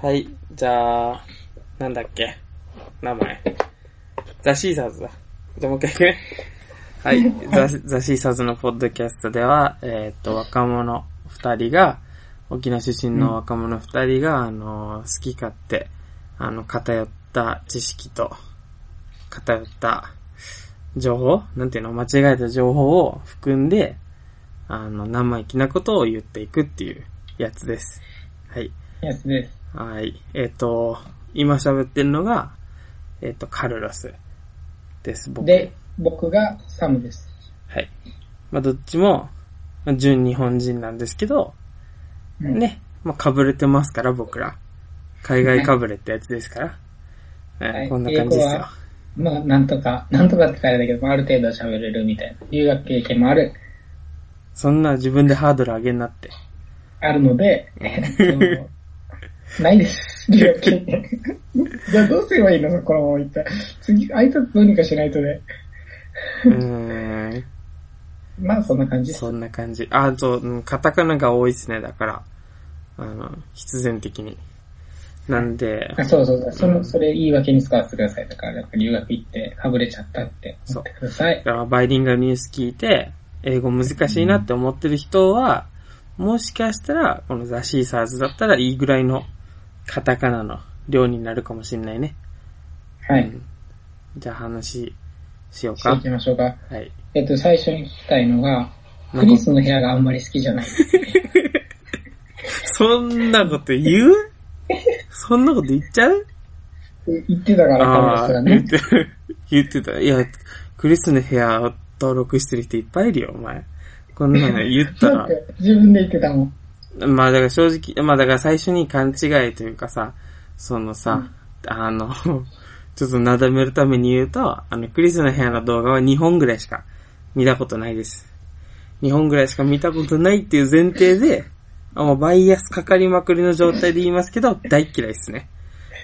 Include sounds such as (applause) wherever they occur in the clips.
はい。じゃあ、なんだっけ？名前。ザ・シーサーズだ。じゃあもう一回行く？ね。はい。ザ・ザ・シーサーズのポッドキャストでは、えっ、と、若者二人が、沖縄出身の若者二人が、あの、好き勝手、あの、偏った知識と、偏った情報なんていうの？間違えた情報を含んで、あの、生意気なことを言っていくっていうやつです。はい。やつです。はい。えっ、と、今喋ってるのが、えっ、と、カルロスです、僕。で、僕がサムです。はい。まあ、どっちも、まあ純日本人なんですけど、うん、ね、まあ、被れてますから、僕ら。海外被れってやつですから。はいねこんな感じですよ。まあ、なんとか、なんとかって書いてあるけど、まあ、ある程度喋れるみたいな。留学経験もある、そんな自分でハードル上げんなって。あるので、えっと、(laughs) ないです。留学経験。(laughs) じゃあどうすればいいの？このまま言ったら。次、挨拶どうにかしないとね。うーん。まあ、そんな感じ。そんな感じ。あと、うんカタカナが多いですね、だから。あの、必然的に。なんで、あそうそうそう。その、それ言い訳に使わせてください。だから、留学行って、かぶれちゃったって思ってください。だからバイリンガルニュース聞いて、英語難しいなって思ってる人は、もしかしたら、このザ・シーサーズだったらいいぐらいのカタカナの量になるかもしれないね。はい。うんじゃあ話しようかしていき。ましょうか。はい。えっと、最初に聞きたいのが、クリスの部屋があんまり好きじゃない。(laughs) そんなこと言う？(laughs) そんなこと言っちゃう？言ってたから、カああー、ルロスがね。言って、(laughs) 言ってた。いや、クリスの部屋を登録してる人いっぱいいるよ、お前。こんなの言ったら自分で言ってたもん。まあだから正直、まあだから最初に勘違いというかさ、そのさ、あの、(laughs) ちょっとなだめるために言うと、あの、クリスの部屋の動画は2本ぐらいしか見たことないです。2本ぐらいしか見たことないっていう前提で、あもうバイアスかかりまくりの状態で言いますけど、大っ嫌いですね。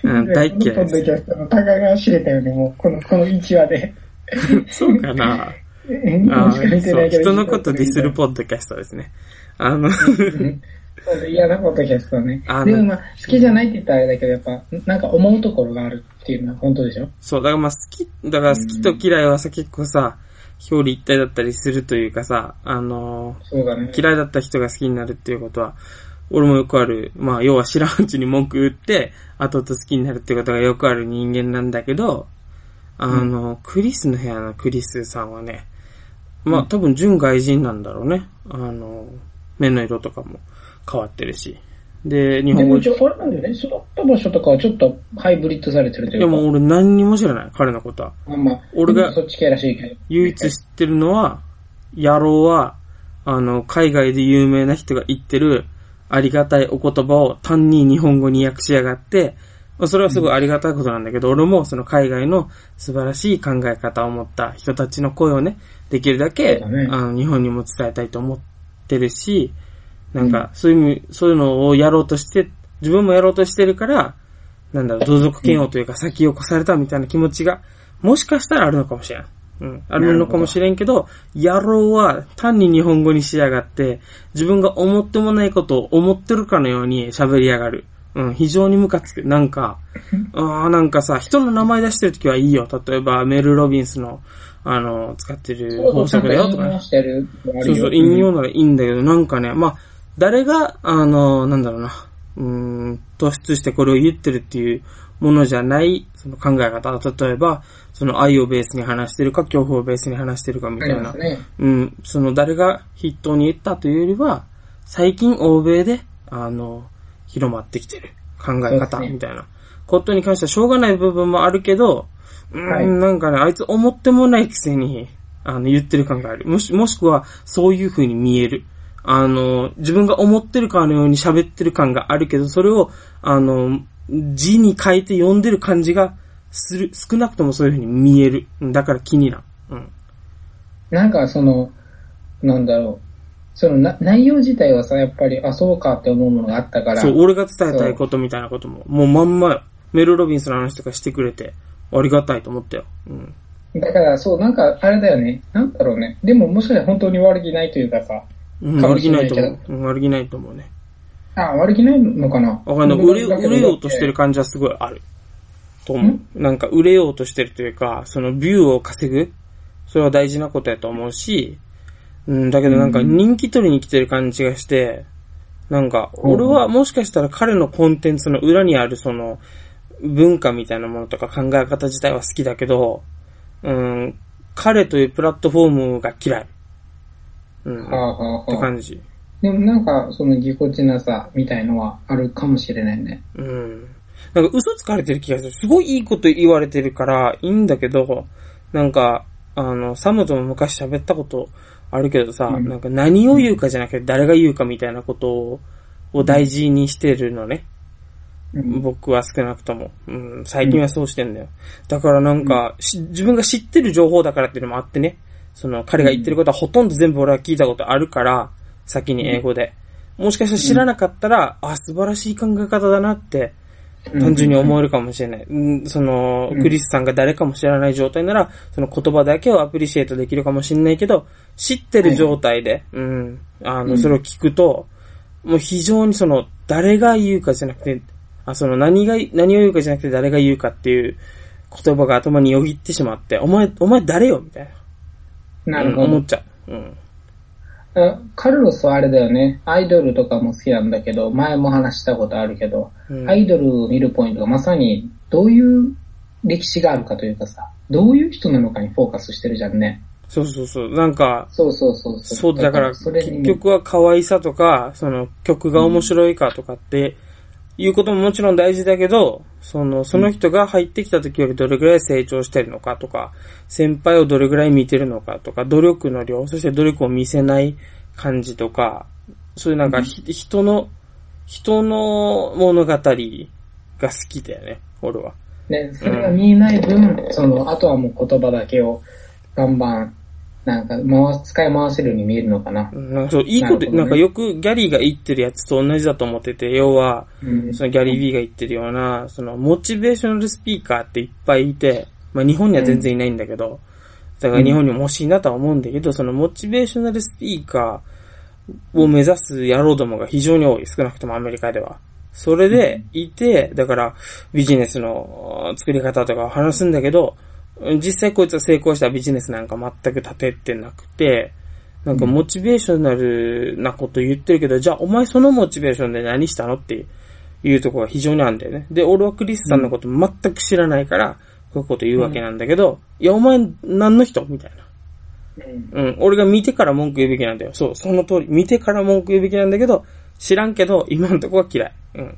うん、大っ嫌いこのポッドキです。ャストのタガが知れたよね、もう、この、この1話で。(laughs) そうかなうんあそう、人のことディスるポッドキャストですね。あの、(laughs) 嫌なポッドキャストね。でもまあ、好きじゃないって言ったらあれだけど、やっぱ、なんか思うところがあるっていうのは本当でしょ？そう、だからまあ好き、だから好きと嫌いはさ、結構さ、表裏一体だったりするというかさ、あのそうだね。ー嫌いだった人が好きになるっていうことは、俺もよくある、まあ要は知らんうちに文句言って、後々好きになるってことがよくある人間なんだけど、あの、クリスの部屋のクリスさんはね、まあ多分純外人なんだろうね。あの、目の色とかも変わってるし。で、日本語でも一応、あれなんだよね。育った場所とかはちょっとハイブリッドされてるというか。いやもう俺何にも知らない、彼のことは。まあまあ、俺がそっち系らしいけど。唯一知ってるのは、野郎は、あの、海外で有名な人が言ってる、ありがたいお言葉を単に日本語に訳しやがって、まあそれはすごいありがたいことなんだけど、俺もその海外の素晴らしい考え方を持った人たちの声をね、できるだけ、だねあの、日本にも伝えたいと思ってるし、なんか、そういうそういうのをやろうとして、自分もやろうとしてるから、なんだろう、同族嫌悪というか先を越されたみたいな気持ちが、もしかしたらあるのかもしれん。うん。あるのかもしれんけど、野郎は単に日本語にしやがって、自分が思ってもないことを思ってるかのように喋りやがる。うん、非常にムカつく。なんか、(laughs) あーなんかさ、人の名前出してるときはいいよ。例えば、メル・ロビンスの、あの、使ってる法則だよとかね。そうそう、引用ならいいんだけど、なんかね、まあ、誰が、あの、なんだろうな、うーん、突出してこれを言ってるっていうものじゃない、その考え方。例えば、その愛をベースに話してるか、恐怖をベースに話してるかみたいな。ね。うん、その誰が筆頭に言ったというよりは、最近欧米で、あの、広まってきてる考え方みたいなことに関してはしょうがない部分もあるけど、うーん、はいなんかね、あいつ思ってもないくせに、あの、言ってる感がある。もし、もしくは、そういう風に見える。あの、自分が思ってるかのように喋ってる感があるけど、それを、あの、字に書いて読んでる感じがする。少なくともそういう風に見える。うんだから気になる。うん。なんかその、なんだろう。そのな内容自体はさ、やっぱり、あ、そうかって思うものがあったから。そう、俺が伝えたいことみたいなことも、もうまんまよ。メル・ロビンスの話とかしてくれて、ありがたいと思ったよ。うん。だから、そう、なんか、あれだよね。なんだろうね。でも、もしかしたら本当に悪気ないというかさ、悪気ないと思う。うん、悪気ないと思うね。あ、悪気ないのかな？わかんない。売れ、売れようとしてる感じはすごいある。と思う。なんか売れようとしてるというか、そのビューを稼ぐそれは大事なことやと思うし、うん、だけどなんか人気取りに来てる感じがして、なんか、俺はもしかしたら彼のコンテンツの裏にあるその、文化みたいなものとか考え方自体は好きだけど、うん、彼というプラットフォームが嫌い。うん、はあはあはあ。って感じ。でもなんか、そのぎこちなさみたいのはあるかもしれないね。うん。なんか嘘つかれてる気がする。すごいいいこと言われてるからいいんだけど、なんか、あの、サムとも昔喋ったことあるけどさ、うんなんか何を言うかじゃなくて誰が言うかみたいなことをを大事にしてるのね。うん。僕は少なくとも。うん、最近はそうしてんだよ。だからなんか、し自分が知ってる情報だからっていうのもあってね、その彼が言ってることはほとんど全部俺は聞いたことあるから、先に英語で。もしかしたら知らなかったら、あ、素晴らしい考え方だなって、単純に思えるかもしれない。うん、その、うんクリスさんが誰かも知らない状態なら、その言葉だけをアプリシエイトできるかもしれないけど、知ってる状態で、うん、あの、うんそれを聞くと、もう非常にその、誰が言うかじゃなくて、あ、その何が、何を言うかじゃなくて誰が言うかっていう言葉が頭によぎってしまって、お前、お前誰よみたいな。なるほどうん思っ。ちゃう。うん。あカルロスはあれだよね。アイドルとかも好きなんだけど、前も話したことあるけど、うんアイドルを見るポイントがまさにどういう歴史があるかというかさ、どういう人なのかにフォーカスしてるじゃんね。そうそうそう。なんか、そうそうそうそう。そう、だから、結局は可愛さとか、その曲が面白いかとかって、いうことももちろん大事だけど、その、その人が入ってきた時よりどれぐらい成長してるのかとか、先輩をどれぐらい見てるのかとか、努力の量、そして努力を見せない感じとか、そういうなんかひ、人の、人の物語が好きだよね、俺は。ね、それが見えない分、その、あとはもう言葉だけをバンバン、なんか、回す、使い回せるように見えるのかな。うんなんかそう、いいこと、なんかよくギャリーが言ってるやつと同じだと思ってて、要は、うん。そのギャリー・ビーが言ってるような、そのモチベーショナルスピーカーっていっぱいいて、まあ日本には全然いないんだけど、だから日本にも欲しいなとは思うんだけど、そのモチベーショナルスピーカーを目指す野郎どもが非常に多い。少なくともアメリカでは。それでいて、だからビジネスの作り方とかを話すんだけど、実際こいつは成功したビジネスなんか全く立ててなくて、なんかモチベーショナルなこと言ってるけど、じゃあお前そのモチベーションで何したのっていうところが非常にあるんだよね。で、俺はクリスさんのこと全く知らないから、こういうこと言うわけなんだけど、いやお前何の人みたいな。うんうん、俺が見てから文句言うべきなんだよ。そう、その通り。見てから文句言うべきなんだけど、知らんけど、今のとこは嫌い。うん。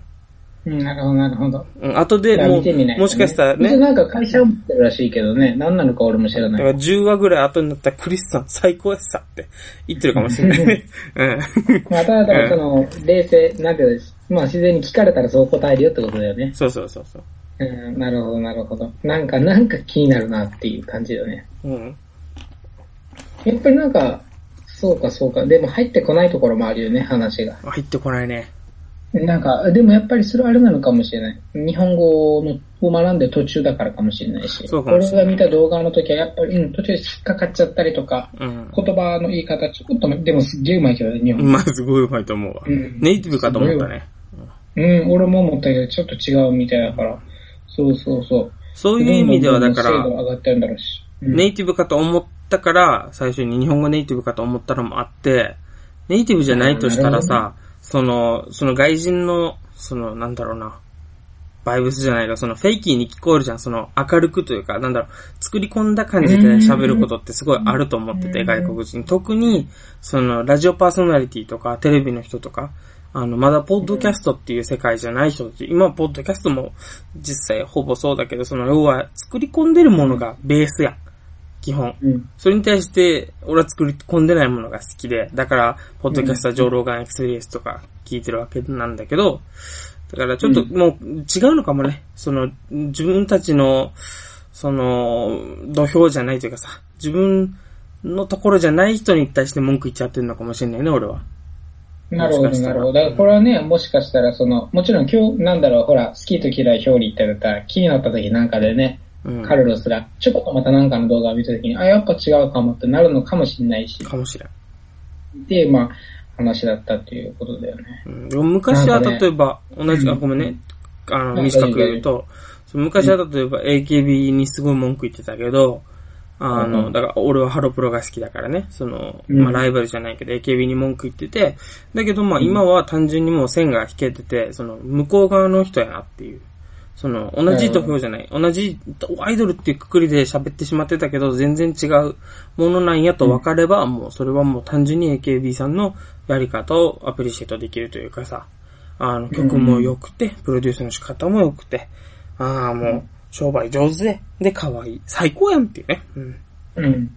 うん、なるほど、なるほど。うん、後でもう、ねもしかしたらね、なんか会社を持ってるらしいけどね、何なのか俺も知らだからない。10話ぐらい後になったらクリスさん最高やしさって言ってるかもしれないね。(laughs) うん。まあ、ただその、冷静、なんていうのまあ自然に聞かれたらそう答えるよってことだよね。そうそうそうそう。うん、なるほど、なるほど。なんか、なんか気になるなっていう感じだよね。うん。やっぱりなんか、そうかそうか。でも入ってこないところもあるよね、話が。入ってこないね。なんか、でもやっぱりそれはあれなのかもしれない。日本語のを学んで途中だからかもしれないし。そうかもしれない俺が見た動画の時はやっぱり、うん、途中で引っかかっちゃったりとか、うん。言葉の言い方ちょっと、でもすっげえうまいけどね、日本語。まあ、すごい上手いと思うわ。うんネイティブかと思ったね。うん、俺も思ったけど、ちょっと違うみたいだから。そうそうそう。そういう意味では、だからどんどん、どんどん精度が上がってるんだろうし。うんネイティブかと思ったから、最初に日本語ネイティブかと思ったのもあって、ネイティブじゃないとしたらさ、その、その外人の、その、なんだろうな、バイブスじゃないか、そのフェイキーに聞こえるじゃん、その明るくというか、なんだろう、作り込んだ感じで喋ることってすごいあると思ってて、うん。外国人。特に、その、ラジオパーソナリティとか、テレビの人とか、あの、まだポッドキャストっていう世界じゃない人たち、今ポッドキャストも実際ほぼそうだけど、その、要は作り込んでるものがベースやん。基本。うん。それに対して、俺は作り込んでないものが好きで、だから、ポッドキャストはジョー・ローガン・エクスペリエンスとか聞いてるわけなんだけど、だからちょっともう違うのかもね。その、自分たちの、その、土俵じゃないというかさ、自分のところじゃない人に対して文句言っちゃってるのかもしれないね、俺は。なるほど、なるほど。だからこれはね、もしかしたらその、もちろん今日、なんだろう、ほら、好きと嫌い表裏言ったらったら、気になった時なんかでね、うん。カルロスが、ちょこっとまたなんかの動画を見た時に、あ、やっぱ違うかもってなるのかもしれないし。かもしれん。で、まあ、話だったっていうことだよね。うん昔は例えば、同じ、あ、うんごめんね。あの、うん短く言うと、昔は例えば AKB にすごい文句言ってたけど、あの、うんだから俺はハロプロが好きだからね、その、うんまあライバルじゃないけど AKB に文句言ってて、だけどまあ今は単純にもう線が引けてて、その、向こう側の人やなっていう。その、同じ土俵じゃない。同じアイドルっていうくくりで喋ってしまってたけど、全然違うものなんやと分かれば、もうそれはもう単純に AKB さんのやり方をアプリシエイトできるというかさ、あの、曲も良くて、プロデュースの仕方も良くて、ああ、もう、商売上手で、で、可愛い。最高やんっていうね。うん。うん。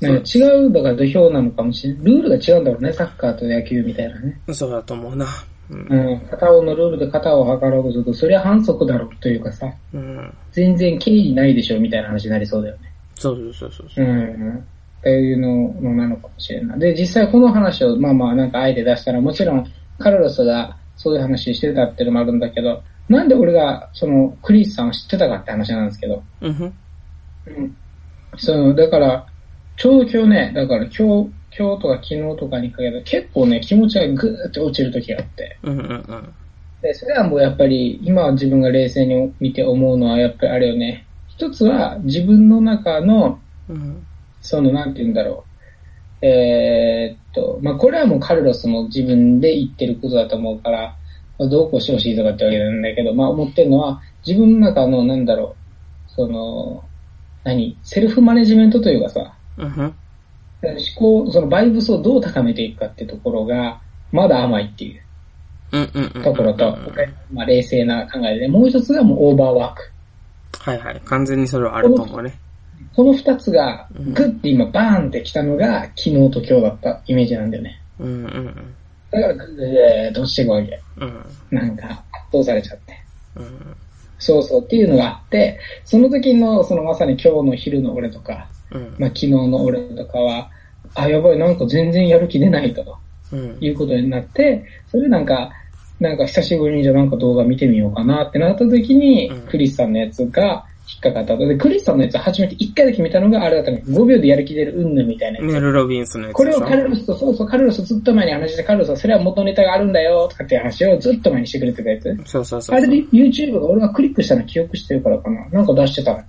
なんか違うのが土俵なのかもしれない。ルールが違うんだろうね、サッカーと野球みたいなね。そうだと思うな。うん。うん。片方のルールで片を測ろうとすると、そりゃ反則だろうというかさ、うん。全然敬意ないでしょみたいな話になりそうだよね。そうそうそうそうう。ん。っていうののなのかもしれない。で、実際この話を、まあまあなんかあえて出したら、もちろんカルロスがそういう話してたっていうのもあるんだけど、なんで俺がそのクリスさんを知ってたかって話なんですけど、うん。うん。その、だから、ちょうど今日ね、だから今日、今日とか昨日とかにかけて結構ね、気持ちがぐーって落ちる時があって。うんうんうん。で、それはもうやっぱり、今自分が冷静に見て思うのは、やっぱりあれよね。一つは自分の中の、うん。その、なんて言うんだろう。えーっと、まあ、これはもうカルロスも自分で言ってることだと思うから、まあどうこうしてほしいとかってわけなんだけど、まあ、思ってるのは、自分の中の、なんだろう、その、何？セルフマネジメントというかさ、うん。思考、そのバイブスをどう高めていくかっていうところが、まだ甘いっていう。ところと、まあ、冷静な考えで、もう一つがもうオーバーワーク。はいはい。完全にそれはあると思うね。この二つがうんグッて今バーンってきたのが昨日と今日だったイメージなんだよね。うんうんうん。だからグーッと落ちていくわけ。うん。なんか圧倒されちゃって。うん。そうそうっていうのがあって、その時のそのまさに今日の昼の俺とか、うん。まあ昨日の俺とかは、あ、やばい、なんか全然やる気出ないと。うん。いうことになって、それなんか、なんか久しぶりにじゃあなんか動画見てみようかなってなった時に、うんクリスさんのやつが引っかかったと。で、クリスさんのやつ初めて1回だけ見たのがあれだったの。5秒でやる気出るうんぬんみたいなやつ。メル・ロビンスのやつこれをカルロスと、そうそう、カルロスずっと前に話して、カルロスはそれは元ネタがあるんだよとかっていう話をずっと前にしてくれてたやつ。そうそうそう。あれで YouTube が俺がクリックしたの記憶してるからかな。なんか出してたの。うん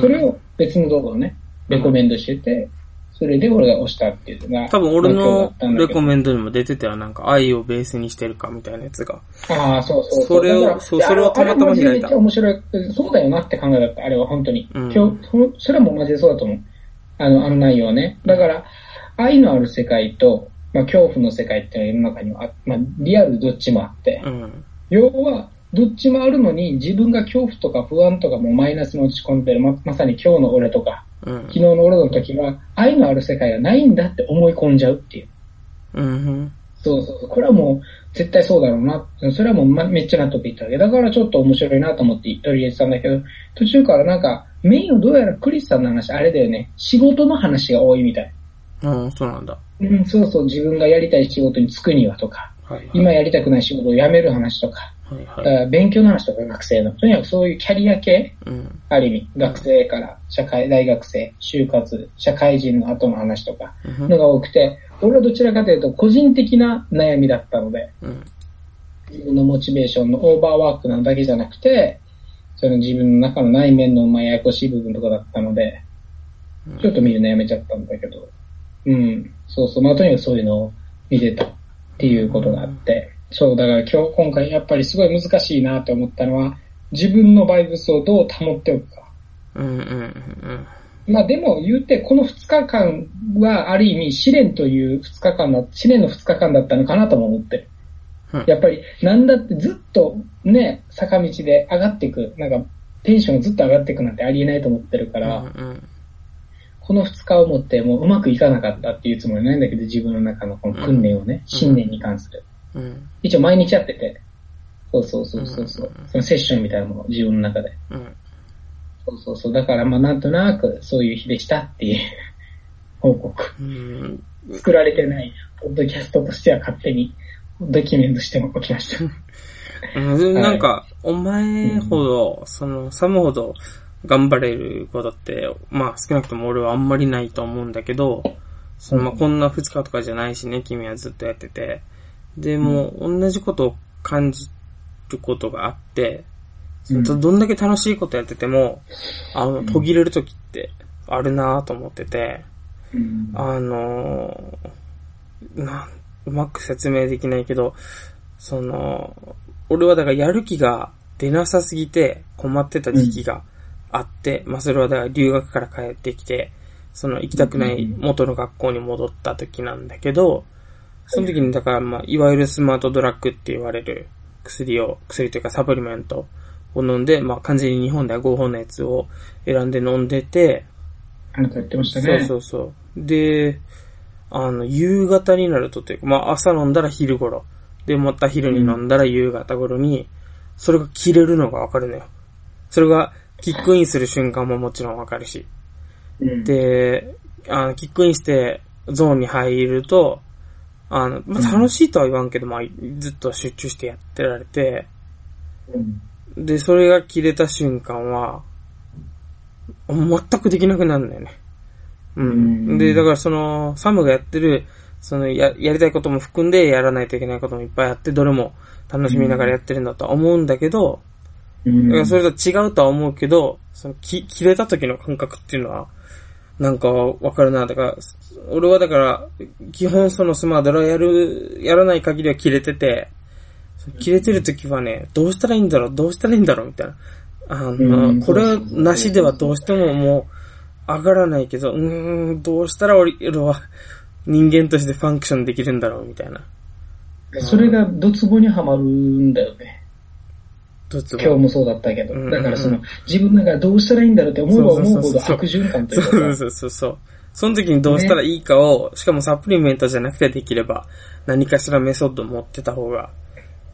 それを別の動画をね、レコメンドしてて、それで俺が押したっていうのが。多分俺のレコメンドにも出てたよ。なんか愛をベースにしてるかみたいなやつが。ああ、そうそうう。それをそうそれをたまたま開いた面白い。そうだよなって考えだった、あれは本当に。うん今日、そそれはもうマジでそうだと思う。あの、あの内容はね。だから、愛のある世界と、まあ、恐怖の世界っていうのは世の中にはあ、まあ、リアルどっちもあって。うん。要は、どっちもあるのに、自分が恐怖とか不安とかもマイナスに落ち込んでる、ま、まさに今日の俺とか、うん昨。日の俺の時は、愛のある世界がないんだって思い込んじゃうっていう。うん。そうそうそう。これはもう、絶対そうだろうな。それはもう、ま、めっちゃ納得いったわけ。だからちょっと面白いなと思って取り入れてたんだけど、途中からなんか、メインをどうやらクリスさんの話、あれだよね。仕事の話が多いみたい。うん、そうなんだ。うん、そうそう。自分がやりたい仕事に就くにはとか、はいはい。今やりたくない仕事を辞める話とか、はいはい。ら勉強の話とか学生の。とにかくそういうキャリア系、うん。ある意味、学生から社会、大学生、就活、社会人の後の話とか、うんのが多くて、俺はどちらかというと個人的な悩みだったので、うん。自分のモチベーションのオーバーワークなだけじゃなくて、その自分の中の内面のまあややこしい部分とかだったので、ちょっと見るのやめちゃったんだけど、うん、そうそう、まあとにかくそういうのを見てたっていうことがあって、そう、だから今日今回やっぱりすごい難しいなって思ったのは、自分のバイブスをどう保っておくか。うんうんうんまあでも言うて、この2日間はある意味試練という2日間だ、試練の2日間だったのかなとも思ってる。うんやっぱり、なんだってずっとね、坂道で上がっていく、なんか、テンションがずっと上がっていくなんてありえないと思ってるかうん。ら、うんこの2日をもってもううまくいかなかったっていうつもりないんだけど、自分の中のこの訓練をね、信念に関する。うん。一応毎日やってて、そうそうそうそうそううん、そのセッションみたいなものを自分の中で。うん。そうそうそう、だからまあなんとなくそういう日でしたっていう報告。うん。作られてない、ポッドキャストとしては勝手にドキュメントしておきました。うんなんか、お前ほど、その、サムほど頑張れることって、まあ少なくとも俺はあんまりないと思うんだけど、そのまあこんな2日とかじゃないしね、君はずっとやってて。で、もう同じことを感じることがあって、うん。どんだけ楽しいことやってても、あの、途切れる時ってあるなぁと思ってて、うん。あのーなん、うまく説明できないけど、その、俺はだからやる気が出なさすぎて困ってた時期があって、まあそれはだから留学から帰ってきて、その行きたくない元の学校に戻った時なんだけど、その時にだからまあいわゆるスマートドラッグって言われる薬を、薬というかサプリメントを飲んで、まあ完全に日本では合法のやつを選んで飲んでて、あなた言ってましたそうね。そうそう。で、あの、夕方になるとというか、まあ朝飲んだら昼頃。で、また昼に飲んだら夕方頃に、それが切れるのがわかるのよ。それが、キックインする瞬間ももちろんわかるし。うん、で、あの、キックインしてゾーンに入ると、あの、まあ、楽しいとは言わんけど、まあ、ずっと集中してやってられて、うん。で、それが切れた瞬間は、全くできなくなるんだよね。ううんん。で、だからその、サムがやってる、その、や、やりたいことも含んで、やらないといけないこともいっぱいあって、どれも楽しみながらやってるんだとは思うんだけど、うん。だからそれと違うとは思うけど、その、き、切れた時の感覚っていうのは、なんかわかるな。だから、俺はだから、基本そのスマードラやる、やらない限りは切れてて、切れてる時はね、どうしたらいいんだろうどうしたらいいんだろうみたいな。あうの、んこれなしではどうしてももう、上がらないけど、うーん、どうしたら俺は人間としてファンクションできるんだろうみたいな。それがドツボにはまるんだよね。今日もそうだったけど。うんだからその、自分がどうしたらいいんだろうって思えば思うほど悪循環というかさそうそうそうそう。その時にどうしたらいいかを、しかもサプリメントじゃなくてできれば、何かしらメソッド持ってた方が、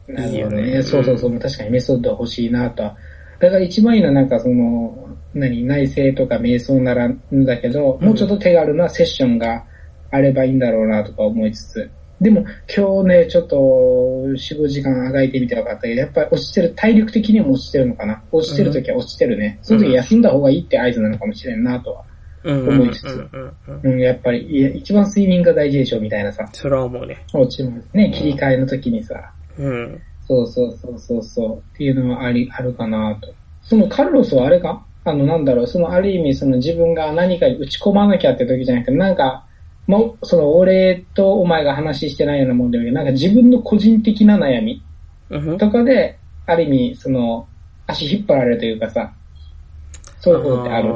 いいよねね。そうそうそう。確かにメソッドは欲しいなとは。だから一番いいのはなんかその、何、内政とか瞑想ならんだけど、もうちょっと手軽なセッションがあればいいんだろうなとか思いつつ。でも今日ね、ちょっと4、5時間あがいてみて分かったけど、やっぱり落ちてる、体力的にも落ちてるのかな。落ちてる時は落ちてるね。その時休んだ方がいいって合図なのかもしれんなとは。うん思いつつうんやっぱり、いや一番睡眠が大事でしょみたいなさ。それは思うね。落ちますね、切り替えの時にさ。うん。そうそうそうそうそう。っていうのはあり、あるかなと。そのカルロスはあれか？あの、なんだろう、そのある意味その自分が何かに打ち込まなきゃって時じゃなくて、なんか、もう、その俺とお前が話してないようなもんだけど、なんか自分の個人的な悩みうんとかで、ある意味、その、足引っ張られるというかさ、そういうことってある。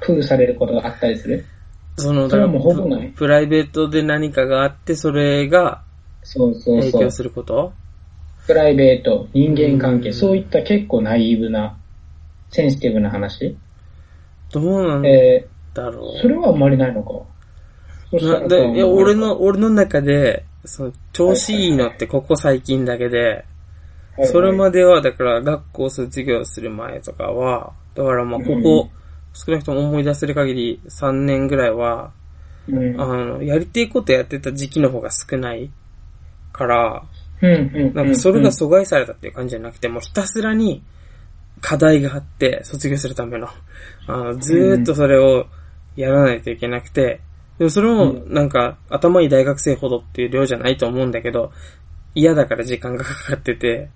プールされることがあったりするその、それはもほぼないププライベートで何かがあって、それがそうそうそう影響。すること？プライベート、人間関係、うんそういった結構ナイーブな、センシティブな話。どうなんえだろー、それはあんまりないのか。なでいや、俺、の、俺の中で、その、調子いいのってここ最近だけで、それまでは、だから、学校卒業する前とかは、だからまあ、ここ、少なくとも思い出せる限り3年ぐらいは、で、うん、あの、やりていことやってた時期の方が少ないから、うん、うん。なんかそれが阻害されたっていう感じじゃなくて、もうひたすらに課題があって、卒業するための。あのずーっとそれをやらないといけなくて、でもそれもなんか頭いい大学生ほどっていう量じゃないと思うんだけど、嫌だから時間がかかってて、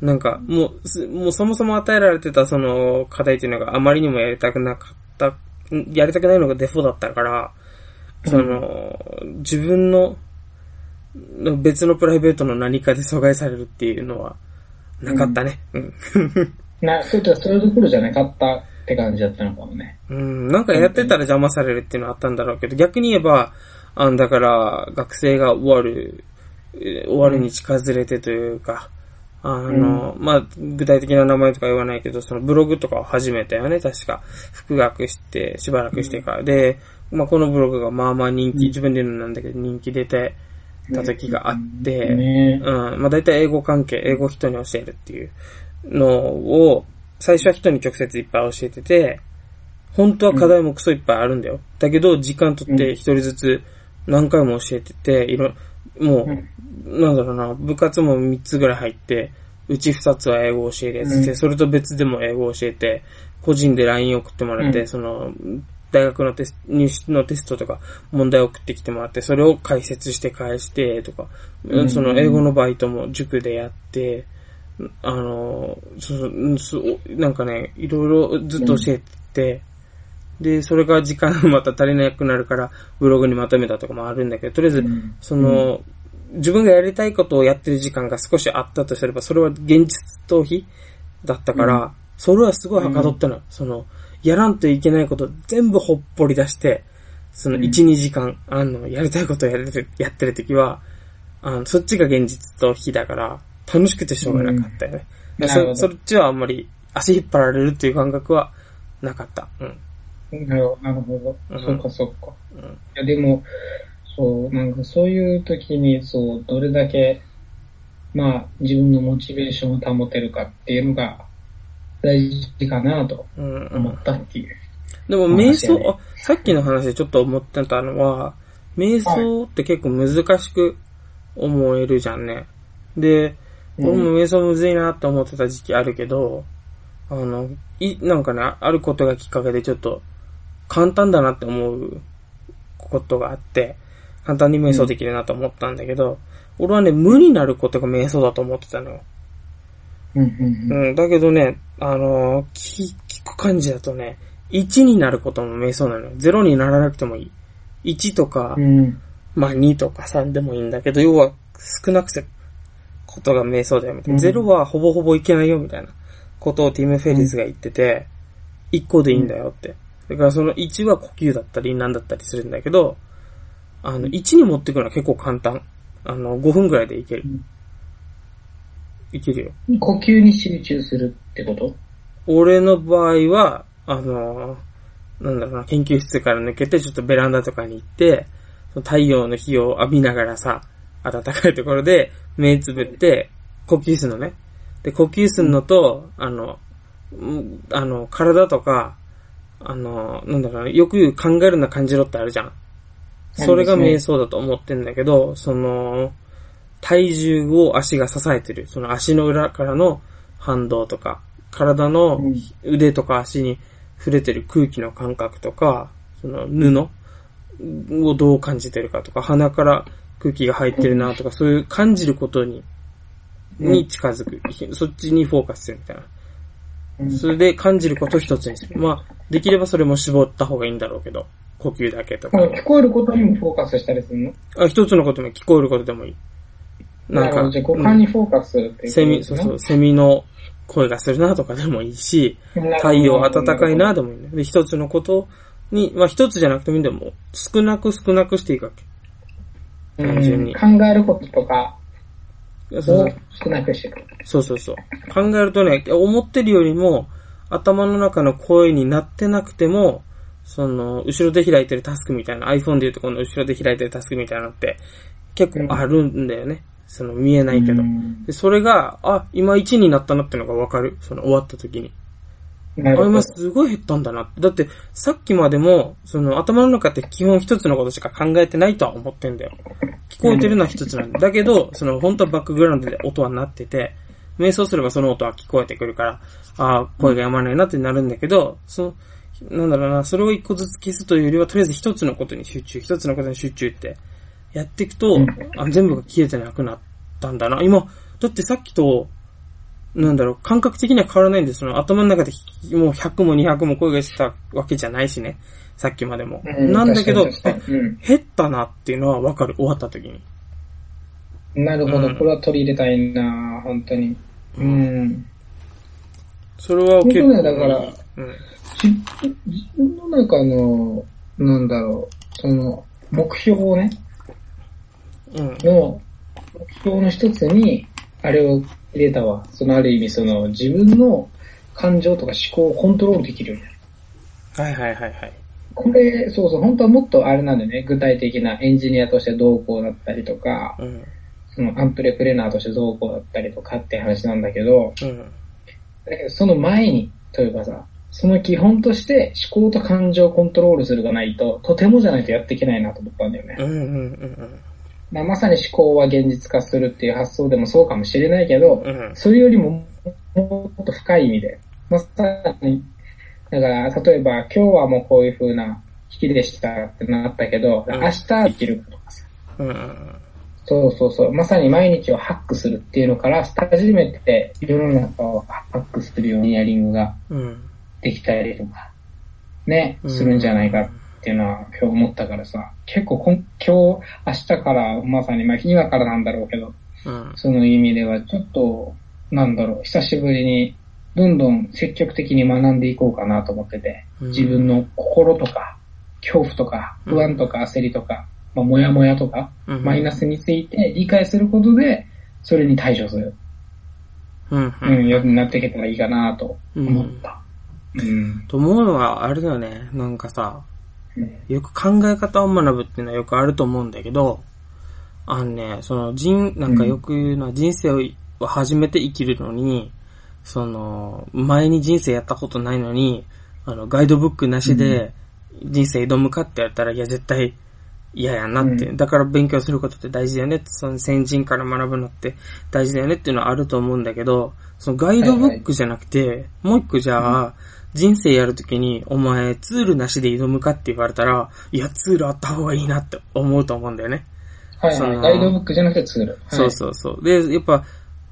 なんかもうす、もうそもそも与えられてたその課題っていうのがあまりにもやりたくなかった、んやりたくないのがデフォだったから、その、自分の別のプライベートの何かで阻害されるっていうのはなかったね。うん。な、そういったそれどころじゃなかったって感じだったのかもね。うん、なんかやってたら邪魔されるっていうのはあったんだろうけど、逆に言えば、あだから、学生が終わる、えー終わるに近づれてというか、あの、まあ、具体的な名前とか言わないけど、そのブログとかを始めたよね、確か。復学して、しばらくしてから。で、まあ、このブログがまあまあ人気、自分で言うのなんだけど、人気出てた時があって、ねうん。まあ大体英語関係、英語人に教えるっていうのを、最初は人に直接いっぱい教えてて、本当は課題もクソいっぱいあるんだよ。だけど、時間とって一人ずつ何回も教えてて、いろ、もう、なんだろうな、部活も3つぐらい入って、うち2つは英語を教えるやつで、うん。それと別でも英語を教えて、個人で LINE 送ってもらって、うん。その、大学のテスト、入試のテストとか問題を送ってきてもらって、それを解説して返してとか、うん。その英語のバイトも塾でやって、あの、そうそうなんかね、いろいろずっと教えてて、で、それが時間 (laughs) また足りなくなるから、ブログにまとめたとかもあるんだけど、とりあえずうん、その、自分がやりたいことをやってる時間が少しあったとすれば、それは現実逃避だったから、うん。それはすごいはかどったの。その、やらんといけないこと全部ほっぽり出して、そのうん。1、2時間、あの、やりたいことをやれてやってる時は、あの、そっちが現実逃避だから、楽しくてしょうがなかったよね。うんそそっちはあんまり足引っ張られるっていう感覚はなかった。うん。なるほど、なるほど。うんそうか、そうか。うんいや、でも、そう、なんかそういう時に、そう、どれだけ、まあ、自分のモチベーションを保てるかっていうのが大事かなとうん、うん思っ。たっていう。でも瞑想、あ、さっきの話でちょっと思ってたのは、瞑想って結構難しく思えるじゃんね。で、俺も瞑想むずいなって思ってた時期あるけど、あの、い、なんかね、あることがきっかけでちょっと簡単だなって思うことがあって、簡単に瞑想できるなと思ったんだけど、俺はね、無になることが瞑想だと思ってたのよ。うん、うん、うん。うん、だけどね、あのー聞、聞く感じだとね、1になることも瞑想なのよ。0にならなくてもいい。1とか、うん。まあ2とか3でもいいんだけど、要は少なくてことが瞑想だよみたいな。うん0はほぼほぼいけないよみたいなことをティム・フェリスが言ってて、1個でいいんだよって。だからその1は呼吸だったり何だったりするんだけど、あの、1に持ってくのは結構簡単。あの、5分ぐらいでいけるうん。いけるよ。呼吸に集中するってこと？俺の場合は、あの、なんだろうな、研究室から抜けて、ちょっとベランダとかに行って、太陽の日を浴びながらさ、暖かいところで目つぶって、呼吸するのね。で、呼吸するのと、あの、んあの、体とか、あの、なんだろうな、よく言う考えるな感じろってあるじゃん。それが瞑想だと思ってんだけど、その、体重を足が支えてる。その足の裏からの反動とか、体のうん腕とか足に触れてる空気の感覚とか、その布をどう感じてるかとか、鼻から空気が入ってるなとか、そういう感じることに、うんに近づく。そっちにフォーカスするみたいな。うんそれで感じることを一つにする。まあ、できればそれも絞った方がいいんだろうけど、呼吸だけとか聞こえることにもフォーカスしたりするの？あ一つのことも聞こえることでもいい。なんか五感にフォーカスするっていうことセミ、そうそう、セミの声がするなとかでもいいし、太陽暖かいなでもいいね。で、一つのことに、まあ一つじゃなくてもいいんだよ。もう少なく少なくしていくわけ。単純にうん考えることとかをそうそう少なくしていく。そうそうそう。考えるとね、思ってるよりも、頭の中の声になってなくても、その、後ろで開いてるタスクみたいな、iPhone で言うとこの後ろで開いてるタスクみたいなのって、結構あるんだよね。その、見えないけどう。んで、それが、あ、今1になったなってのがわかる。その、終わった時に。あ、なるほど今。すごい減ったんだな。だって、さっきまでも、その、頭の中って基本一つのことしか考えてないとは思ってんだよ。聞こえてるのは一つなんだ。(laughs) だけど、その、本当はバックグラウンドで音は鳴ってて、瞑想すればその音は聞こえてくるから、ああ、声がやまないなってなるんだけど、その、なんだろうな、それを一個ずつ消すというよりは、とりあえず一つのことに集中、一つのことに集中って、やっていくとうん、あ全部が消えてなくなったんだな。今、だってさっきと、なんだろう、感覚的には変わらないんです。その頭の中でもう100も200も声がしたわけじゃないしね。さっきまでも。うんなんだけど、うん減ったなっていうのはわかる。終わった時に。なるほど、うんこれは取り入れたいな本当に。うん。それは結構。ねだからうん。自自分の中の、なんだろう、その、目標をね、うん。の、目標の一つに、あれを入れたわ。そのある意味、その、自分の感情とか思考をコントロールできるようになる。はいはいはいはい。これ、そうそう、本当はもっとあれなんだよね。具体的なエンジニアとしてどうこうだったりとか、うん。そのアンプレプレナーとしてどうこうだったりとかって話なんだけど、うん。だけどその前に、というかさ、その基本として思考と感情をコントロールするがないと、とてもじゃないとやっていけないなと思ったんだよね。うんうんうんまあ、まさに思考は現実化するっていう発想でもそうかもしれないけど、うん。うん。それよりももっと深い意味で、まさに、だから、例えば今日はもうこういう風な日でしたってなったけど、うん明日できるかとかさ。うんうんそうそうそう。まさに毎日をハックするっていうのから、初めて世の中をハックするようにエンジニアリングが。できたりとか、ね、うんするんじゃないかっていうのは今日思ったからさ、結構こん今日、明日からまさに、まあ今からなんだろうけど、うん。その意味ではちょっと、なんだろう、久しぶりにどんどん積極的に学んでいこうかなと思ってて、うん自分の心とか、恐怖とか、うん不安とか焦りとか、まあ、もやもやとか、うんマイナスについて理解することで、それに対処する、うん。うん、ようになっていけたらいいかなと思った。うん。と思うのは、あれだよね。なんかさ、うんよく考え方を学ぶっていうのはよくあると思うんだけど、あのね、その人、なんかよく言うのは人生を初めて生きるのに、その、前に人生やったことないのに、あの、ガイドブックなしで人生挑むかってやったら、いや、絶対嫌やなって。うん。だから勉強することって大事だよね。って、その先人から学ぶのって大事だよねっていうのはあると思うんだけど、そのガイドブックじゃなくて、もう一個じゃあ、人生やるときに、お前、ツールなしで挑むかって言われたら、いや、ツールあった方がいいなって思うと思うんだよね。はいはい。ガイドブックじゃなくてツール。はいそうそうそう。で、やっぱ、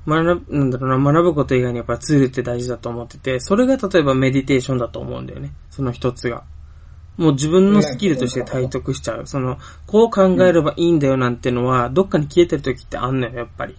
学ぶ、なんだろうな、学ぶこと以外にやっぱツールって大事だと思ってて、それが例えばメディテーションだと思うんだよね。その一つが。もう自分のスキルとして体得しちゃう。その、こう考えればいいんだよなんてのは、どっかに消えてる時ってあんのよ、やっぱり。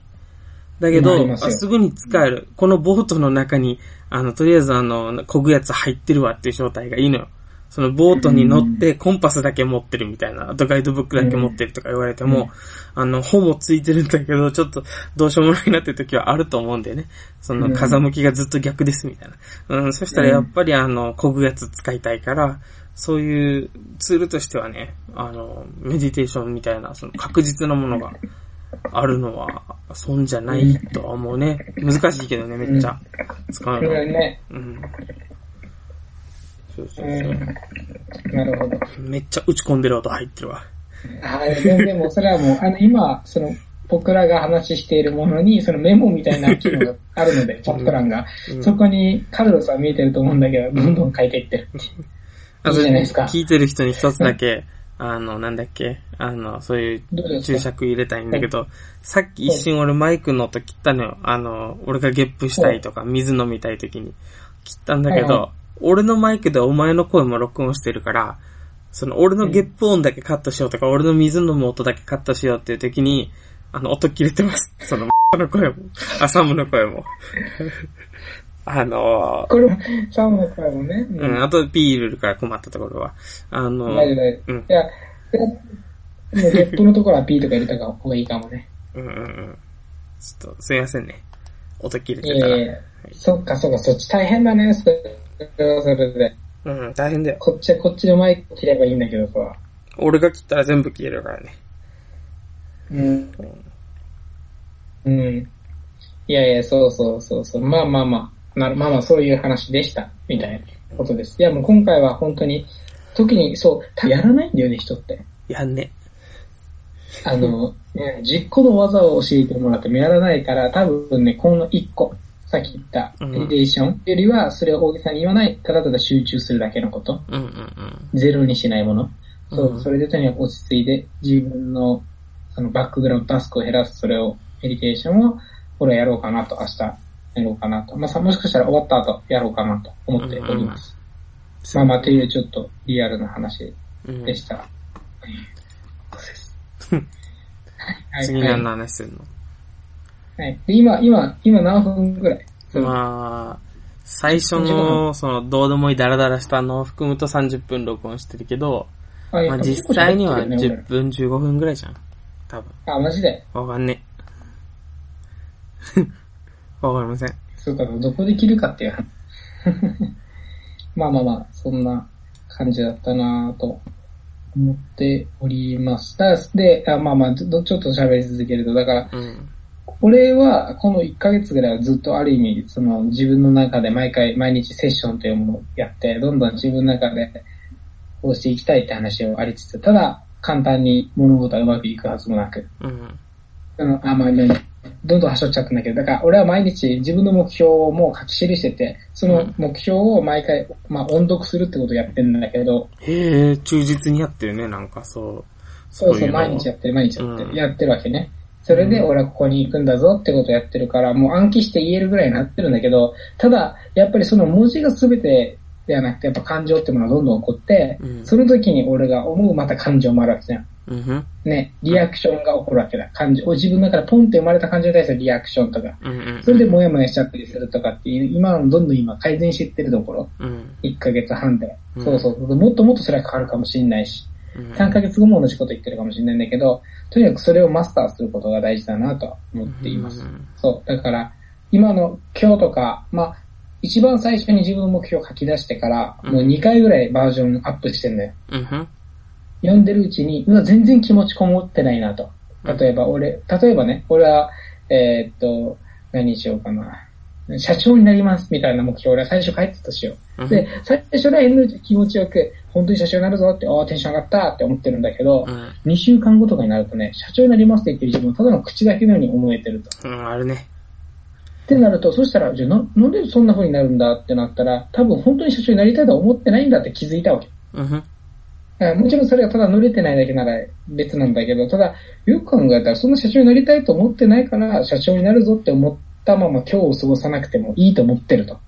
だけど、ますぐに使える。このボートの中に、あの、とりあえずあの、漕ぐやつ入ってるわっていう状態がいいのよ。そのボートに乗ってコンパスだけ持ってるみたいな、あとガイドブックだけ持ってるとか言われても、あの、本もついてるんだけど、ちょっとどうしようもないなって時はあると思うんだよね。その風向きがずっと逆ですみたいな。うん、そしたらやっぱりあの、漕ぐやつ使いたいから、そういうツールとしてはね、あの、メディテーションみたいな、その確実なものがあるのは、損じゃないとは思うね。難しいけどね、めっちゃ。使うの。はね、うん。そうそううそう。ん。なるほど。めっちゃ打ち込んでる音入ってるわ。はい。全然もう、それはもう、あの、今、その、僕らが話しているものに、そのメモみたいな機能があるので、チャット欄が。うんそこにカルロスは見えてると思うんだけど、どんどん書いていってるっていう。あいいじゃないですか聞いてる人に一つだけ、あの、なんだっけ、あの、そういう注釈入れたいんだけど、さっき一瞬俺マイクの音切ったのよ。あの、俺がゲップしたいとか、水飲みたい時に。切ったんだけど、俺のマイクでお前の声も録音してるから、その俺のゲップ音だけカットしようとか、俺の水飲む音だけカットしようっていう時に、あの、音切れてます。その、(laughs) の声も、(laughs) あ、サムの声も。あのこれも、サウンドの声もね。ううん、あとピー入れるから困ったところは。あの、大丈夫大丈夫。うんいや、でももうゲップのところは P とか入れた方がいいかもね。うんうんうん。ちょっと、すいませんね。音切れいてたら。やいやそっかそっか、そっち大変だね、それはそれで。うん、大変だよ。こっちはこっちのマイク切ればいいんだけどさ。俺が切ったら全部消えるからね。うん。うん。いやいや、そうそうそうそう。まあまあまあ、なまあまあそういう話でした、みたいなことです。いやもう今回は本当に、時に、そう、やらないんだよね、人って。やんね。あの、ね、実行の技を教えてもらってもやらないから、多分ね、この一個、さっき言った、うんメディテーションよりは、それを大げさに言わない、ただただ集中するだけのこと。うんうんうん。ゼロにしないもの。そうう、んそれでとにかく落ち着いて、自分の、そのバックグラウンドタスクを減らす、それを、メディテーションを、これやろうかなと、明日、やろうかなと。まあさ、もしかしたら終わった後、やろうかなと思っております。まあまあ、というちょっとリアルな話うんでした。そうです。はい次何の話するの、はい。で今、今、今何分ぐらい？まあ、最初の、その、どうでもいいダラダラしたのを含むと30分録音してるけど、あ、まあ実際には結構喋ってるよね10分15分ぐらいじゃん。多分。俺あ、マジで？わかんねえ。(laughs) わかりません。そうか、どこで切るかっていう話。(laughs) まあまあまあ、そんな感じだったなぁと思っております。だで、あまあまあ、ちょっとちょっと喋り続けると、だから、うん。俺はこの1ヶ月ぐらいはずっとある意味、その自分の中で毎回、毎日セッションというものをやって、どんどん自分の中でこうしていきたいって話をありつつ、ただ簡単に物事はうまくいくはずもなく、うん。その、あ、まあね、どんどん走っちゃったんだけど、だから俺は毎日自分の目標をもう書き記してて、その目標を毎回、まあ音読するってことをやってるんだけど、へえ、忠実にやってるね、なんかそう。そうそう、毎日やってる、毎日やってる、うんやってるわけね。それで俺はここに行くんだぞってことをやってるから、もう暗記して言えるぐらいになってるんだけど、ただ、やっぱりその文字が全てではなくて、やっぱ感情ってものがどんどん起こって、うんその時に俺が思うまた感情もあるわけじゃん。ね、リアクションが起こるわけだ。感情、自分の中でポンって生まれた感情に対するリアクションとか、うんうん。それでモヤモヤしちゃったりするとかっていう、今のどんどん今改善していってるところ、うん。1ヶ月半で。うんそうそうそう。もっともっとそれはかかるかもしれないし、うん3ヶ月後も同じこと言ってるかもしれないんだけど、とにかくそれをマスターすることが大事だなとは思っています。うんそう。だから、今の今日とか、まあ、一番最初に自分の目標を書き出してから、うんもう2回ぐらいバージョンアップしてんだよ。読んでるうちに、全然気持ちこもってないなと。例えば俺、例えばね、俺は、えーっと、何にしようかな。社長になりますみたいな目標を俺は最初書いてたとしよう。うんで、最初らへんの気持ちよく、本当に社長になるぞって、ああ、テンション上がったって思ってるんだけど、うん。2週間後とかになるとね、社長になりますって言ってる自分、ただの口だけのように思えてると。うん、あるね。ってなると、そしたら、じゃあな、なんでそんな風になるんだってなったら、多分本当に社長になりたいとは思ってないんだって気づいたわけ。うんもちろんそれがただ乗れてないだけなら別なんだけど、ただ、よく考えたら、そんな社長になりたいと思ってないから、社長になるぞって思ったまま今日を過ごさなくてもいいと思ってると。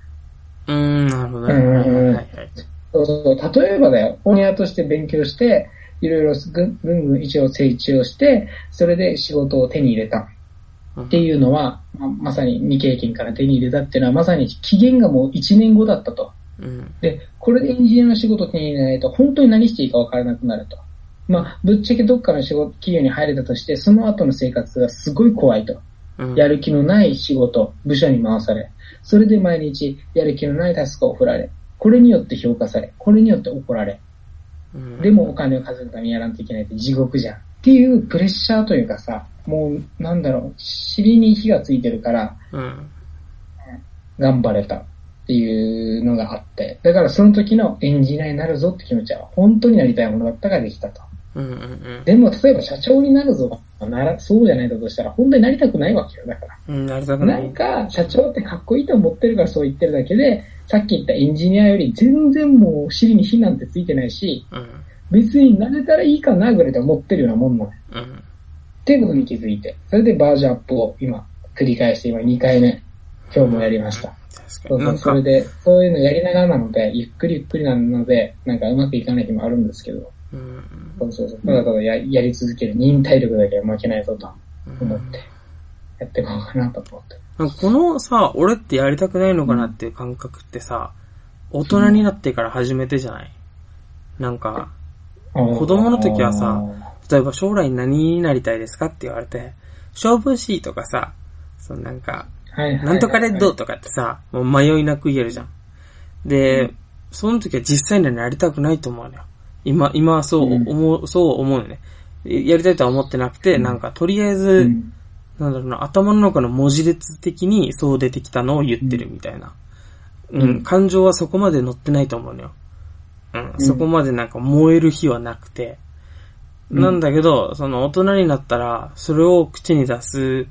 うーん、なるほどね。うんはいはいはいはい。そうそう。例えばだよ、オニアとして勉強して、いろいろぐんぐん一応成長して、それで仕事を手に入れたうんっていうのは、ままさに未経験から手に入れたっていうのは、まさに期限がもう1年後だったと。うん。で、これでエンジニアの仕事を手に入れないと、本当に何していいか分からなくなると。まあ、ぶっちゃけどっかの仕事、企業に入れたとして、その後の生活がすごい怖いと。うん。やる気のない仕事、部署に回され、それで毎日やる気のないタスクを振られ、これによって評価され、これによって怒られ、うん。でもお金を稼ぐためにやらんといけないって地獄じゃん。っていうプレッシャーというかさ、もうなんだろう、尻に火がついてるからうん。頑張れたっていうのがあって、だからその時のエンジニアになるぞって気持ちは本当になりたいものだったからできたと。うんうんうん。でも例えば社長になるぞなら、そうじゃないだとしたら本当になりたくないわけよ、だから。うん、なりたくな。ないんか、社長ってかっこいいと思ってるからそう言ってるだけで、さっき言ったエンジニアより全然もう尻に火なんてついてないし、うん。別に慣れたらいいかなぐらいで思ってるようなもんなの。っうん。ていうことに気づいて、それでバージョンアップを今繰り返して今2回目、今日もやりました。確そうそう、かに。なんか。それ、で、そういうのやりながらなので、ゆっくりゆっくりなので、なんかうまくいかない日もあるんですけど、うん。そうそうそう、ただただややり続ける。忍耐力だけは負けないぞと。思って、やっていこうかなと思って。このさ、俺ってやりたくないのかなっていう感覚ってさ、大人になってから初めてじゃない？なんか、子供の時はさ例えば将来何になりたいですかって言われて、勝負師とかさ、そのなんか、はいはいなんとかレッドとかってさ、もう迷いなく言えるじゃん。で、その時は実際にはなりたくないと思うのよ。今、今はそう思う、そう思うよね。やりたいとは思ってなくて、なんかとりあえず、うんなんだろうな、頭の中の文字列的にそう出てきたのを言ってるみたいな。うん、うん感情はそこまで乗ってないと思うのよ。うん、そこまでなんか燃える日はなくて。うんなんだけど、その大人になったら、それを口に出す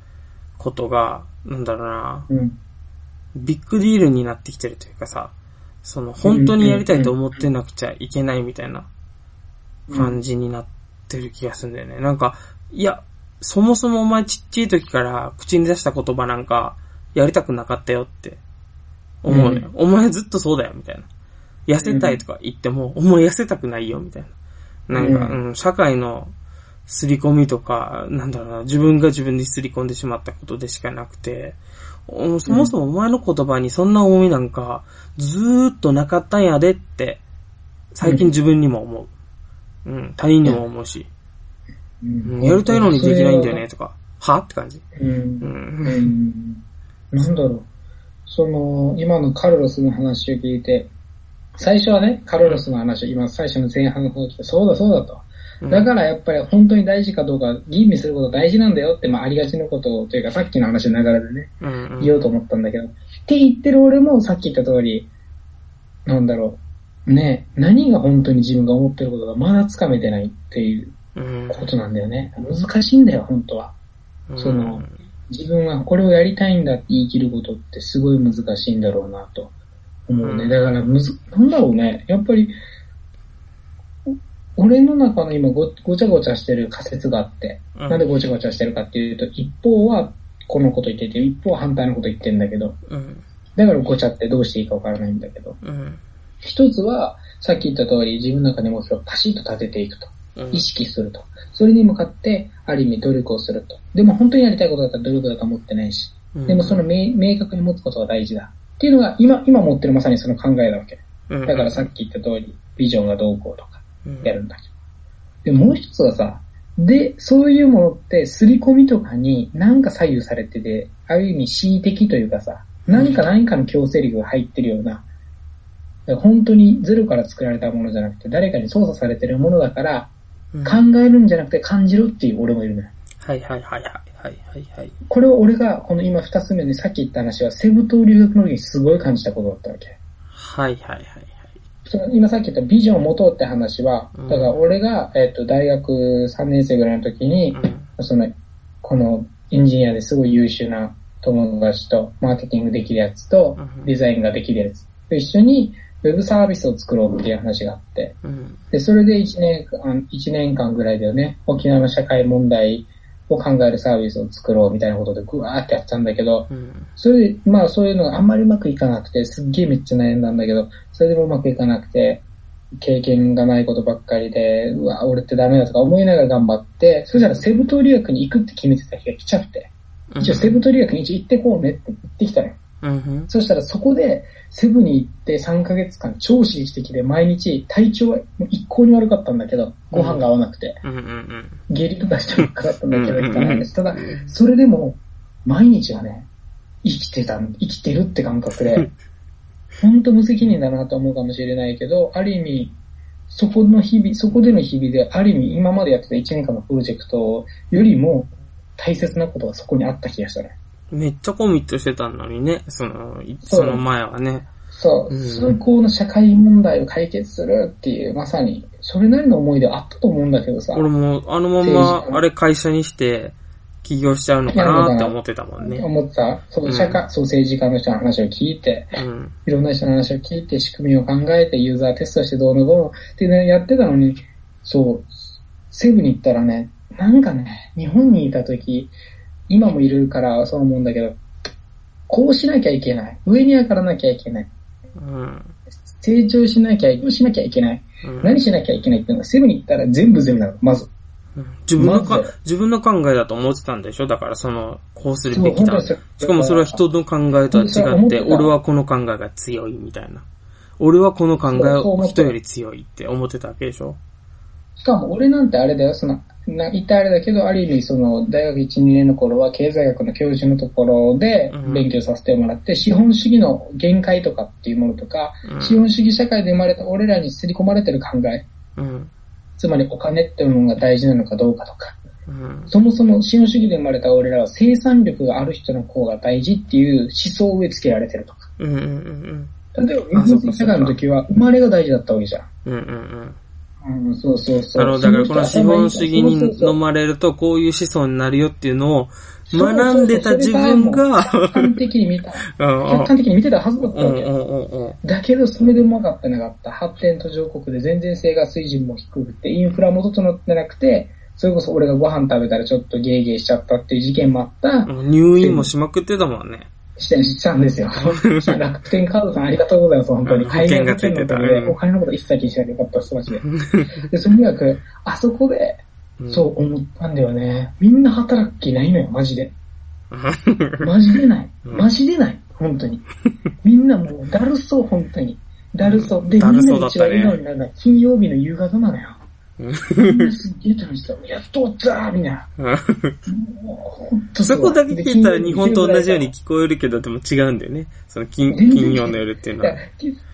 ことが、なんだろうな、うん。ビッグディールになってきてるというかさ、その本当にやりたいと思ってなくちゃいけないみたいな感じになってる気がするんだよね。なんか、いや、そもそもお前ちっちゃい時から口に出した言葉なんか、やりたくなかったよって思うのよ。お前ずっとそうだよ、みたいな。痩せたいとか言っても、お前痩せたくないよ、みたいな。なんか、ううん、社会の刷り込みとか、なんだろうな、自分が自分で刷り込んでしまったことでしかなくて、おそもそもお前の言葉にそんな重みなんか、ずーっとなかったんやでって、最近自分にも思う。うん、他人にも思うし、ううんん、やりたいのにできないんだよね、。とか、は？って感じ。うんう。。うんん。なんだろう。その、今のカルロスの話を聞いて、最初はね、カルロスの話を今最初の前半の方聞いて、そうだそうだと。うんだからやっぱり本当に大事かどうか吟味すること大事なんだよって、まあありがちなことというかさっきの話の流れでね、うんうん言おうと思ったんだけど、って言ってる俺もさっき言った通り、なんだろう。ね、何が本当に自分が思ってることがまだつかめてないっていううんことなんだよね。難しいんだよ、本当は。うんその自分はこれをやりたいんだって言い切ることってすごい難しいんだろうなと思うね。うんだからむず、なんだろうね。やっぱり、お俺の中の今ごごちゃごちゃしてる仮説があって、うんなんでごちゃごちゃしてるかっていうと、一方はこのこと言ってて、一方は反対のこと言ってんだけど、うん。だからごちゃってどうしていいかわからないんだけど、うん。一つは、さっき言った通り自分の中で目標をパシッと立てていくと。うん意識すると。それに向かって、ある意味努力をすると。でも本当にやりたいことだったら努力だと思ってないし。うんでもその明明確に持つことが大事だ。っていうのが、今、今持ってるまさにその考えなわけ。うんだからさっき言った通り、ビジョンがどうこうとかうんやるんだけど。で、もう一つはさ、で、そういうものって、刷り込みとかになんか左右されてて、ある意味恣意的というかさ、何か何かの強制力が入ってるような、本当にゼロから作られたものじゃなくて、誰かに操作されてるものだから、うん考えるんじゃなくて感じろっていう俺もいるのよ。はいはいはいはいはいはいはい。これは俺が、この今二つ目でさっき言った話は、セブ島留学の時にすごい感じたことだったわけ。はいはいはいその今さっき言ったビジョンを持とうって話は、うんだから俺が、えっと大学3年生ぐらいの時に、はい。その、このエンジニアですごい優秀な友達と、マーケティングできるやつとうん、デザインができるやつと一緒に、ウェブサービスを作ろうっていう話があって、うん。で、それで1年間、一年間ぐらいだよね、沖縄の社会問題を考えるサービスを作ろうみたいなことでぐわーってやってたんだけど、うん。それで、まあそういうのがあんまりうまくいかなくて、すっげえめっちゃ悩んだんだけど、それでもうまくいかなくて、経験がないことばっかりで、うわ、俺ってダメだとか思いながら頑張って、そしたらセブ島留学に行くって決めてた日が来ちゃって、一応セブ島留学に一応行ってこうねって言ってきたのよ。うん。そしたらそこで、セブに行って3ヶ月間超刺激的で毎日体調は一向に悪かったんだけど、ご飯が合わなくて。下痢とかしてばっかだったんだけど、うん行かないです。ただ、それでも、毎日がね、生きてた、生きてるって感覚で、(laughs) 本当無責任だなと思うかもしれないけど、ある意味、そこの日々、そこでの日々で、ある意味今までやってた1年間のプロジェクトよりも大切なことがそこにあった気がしたね。めっちゃコミットしてたのにね、その、いその前はね。そう、うん最高の社会問題を解決するっていう、まさに、それなりの思いであったと思うんだけどさ。俺もあのまま、あれ会社にして、起業しちゃうのかなって思ってたもんね。思ってた、そうう、ん社会、そう、政治家の人の話を聞いて、うん。いろんな人の話を聞いて、仕組みを考えて、ユーザーテストしてどうのどうのっていうのをやってたのに、そう、セブに行ったらね、なんかね、日本にいた時、今もいるからそう思うんだけど、こうしなきゃいけない。上に上がらなきゃいけない。うん。成長しなきゃ、こうしなきゃいけない。うん何しなきゃいけないっていうのが、セブに行ったら全部全部なの、まず。自分のか自分の考えだと思ってたんでしょ？だからその、こうするべきだ。しかもそれは人の考えとは違って、俺はこの考えが強いみたいな。俺はこの考えを人より強いって思ってたわけでしょ？しかも俺なんてあれだよ、その、な言ったらあれだけど、ある意味その、大学1、2年の頃は経済学の教授のところでうん。勉強させてもらって、資本主義の限界とかっていうものとか、うん。資本主義社会で生まれた俺らに刷り込まれてる考え、うん。つまりお金っていうものが大事なのかどうかとか、うん。そもそも資本主義で生まれた俺らは生産力がある人の方が大事っていう思想を植え付けられてるとか。うん。うん。うん。例えば、日本社会の時は生まれが大事だったわけじゃん。うん。うん。うん、そうそうそう。なるほど。だからこの資本主義にそうそうそう飲まれるとこういう思想になるよっていうのを学んでた自分が、客観的に見た。うん客観的に見てたはずだったわけ。だけど、それでも分かってなかった。発展途上国で全然生活水準も低くて、インフラも整ってなくて、それこそ俺がご飯食べたらちょっとゲーゲーしちゃったっていう事件もあった、入院もしまくってたもんね。したんですよ。(laughs) 楽天カードさんありがとうございます、本当に。うん海外保険のおかお金のこと一切気にしなよかったです、マジで。で、それにはく、あそこで、そう思ったんだよね。みんな働く気ないのよ、マジで。(laughs) マジでない。うんマジでない。本当に。みんなもう、だるそう、本当に。だるそう。で、みんな一番笑顔になるのは金曜日の夕方なのよ。みんなすっげえ楽しそう。やっとったーみたいな。そこだけ聞いたら日本と同じようにで聞こえるけど、でも違うんだよね。その金、金曜の夜っていうのは。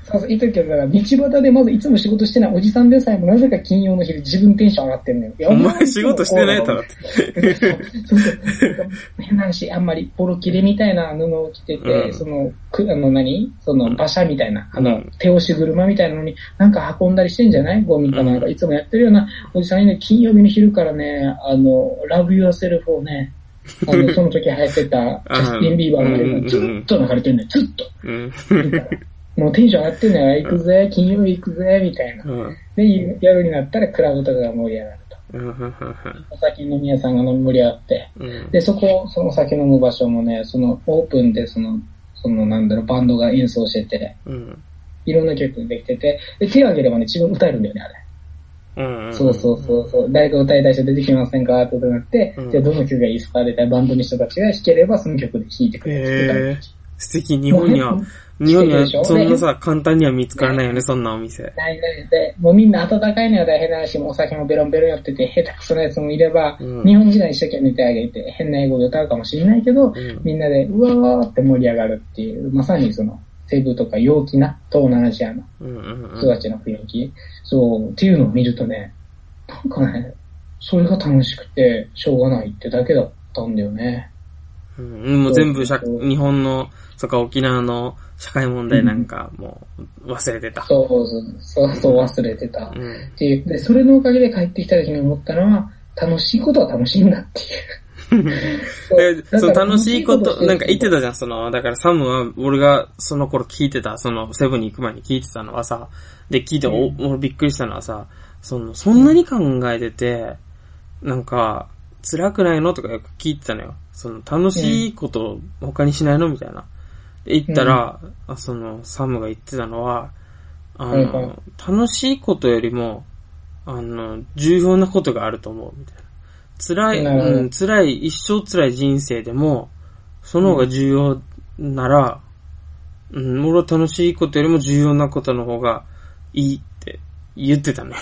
金そうそう、言っとくけど、だから道端でまずいつも仕事してないおじさんでさえもなぜか金曜の昼自分テンション上がってんのよ。いやお前仕事してないだろ。って。そう。そう。変な話、あんまりボロ切れみたいな布を着てて、うん。その、く、あの何？その馬車みたいな、あの、うん。手押し車みたいなのに、なんか運んだりしてんじゃない？ゴミかなんか、うん。いつもやってるようなおじさんにね、金曜日の昼からね、あの、ラブユアセルフをね、あの、(laughs) その時流行ってた、ジャスティン・ビーバーの映画ずっと流れてんのよ、ずっと。うん。もうテンション上がってんのよ、行くぜ、金曜日行くぜ、みたいな。うん。で、夜になったらクラブとかが盛り上がると。うん。お酒飲み屋さんが盛り上がって。うん。で、そこ、そのお酒飲む場所もね、そのオープンで、その、そのなんだろう、バンドが演奏してて、うん。いろんな曲できてて、で、手を挙げればね、自分歌えるんだよね、あれ。うん。そうそうそうそう。誰か歌いたい人出てきませんか？ってことになって、うんじゃあどの曲がいいですか？で、バンドの人たちが弾ければその曲で弾いてくれるって。素敵。日本には、(laughs) 日本にはそんなさ、簡単には見つからないよね、そんなお店。ないないで、もうみんな温かいのは大変な話もお酒もベロンベロンやってて、下手くそなやつもいれば、うん日本人は一生懸命手あげて、変な英語で歌うかもしれないけど、うんみんなで、うわーって盛り上がるっていう、まさにその、セブとか陽気な東南アジアの人たちの雰囲気、そう、っていうのを見るとね、なんかね、それが楽しくて、しょうがないってだけだったんだよね。うん。うん。もう全部日本の、そっか、沖縄の社会問題なんか、もう、忘れてた。そうそうそう、そう忘れてた。うん。っていう、で、それのおかげで帰ってきた時に思ったのは、楽しいことは楽しいんだっていう。(laughs) で、その楽しいこと、なんか言ってたじゃん、その、だからサムは、俺がその頃聞いてた、その、セブンに行く前に聞いてたのはさ、で、聞いて、お、俺びっくりしたのはさ、その、そんなに考えてて、なんか、辛くないのとかよく聞いてたのよ。その、楽しいこと他にしないのみたいな。で、言ったら、あその、サムが言ってたのは、あの、楽しいことよりも、あの、重要なことがあると思う、みたいな。辛い、うん、辛い、一生辛い人生でも、その方が重要なら、うん、俺は楽しいことよりも重要なことの方がいいって言ってたのよ。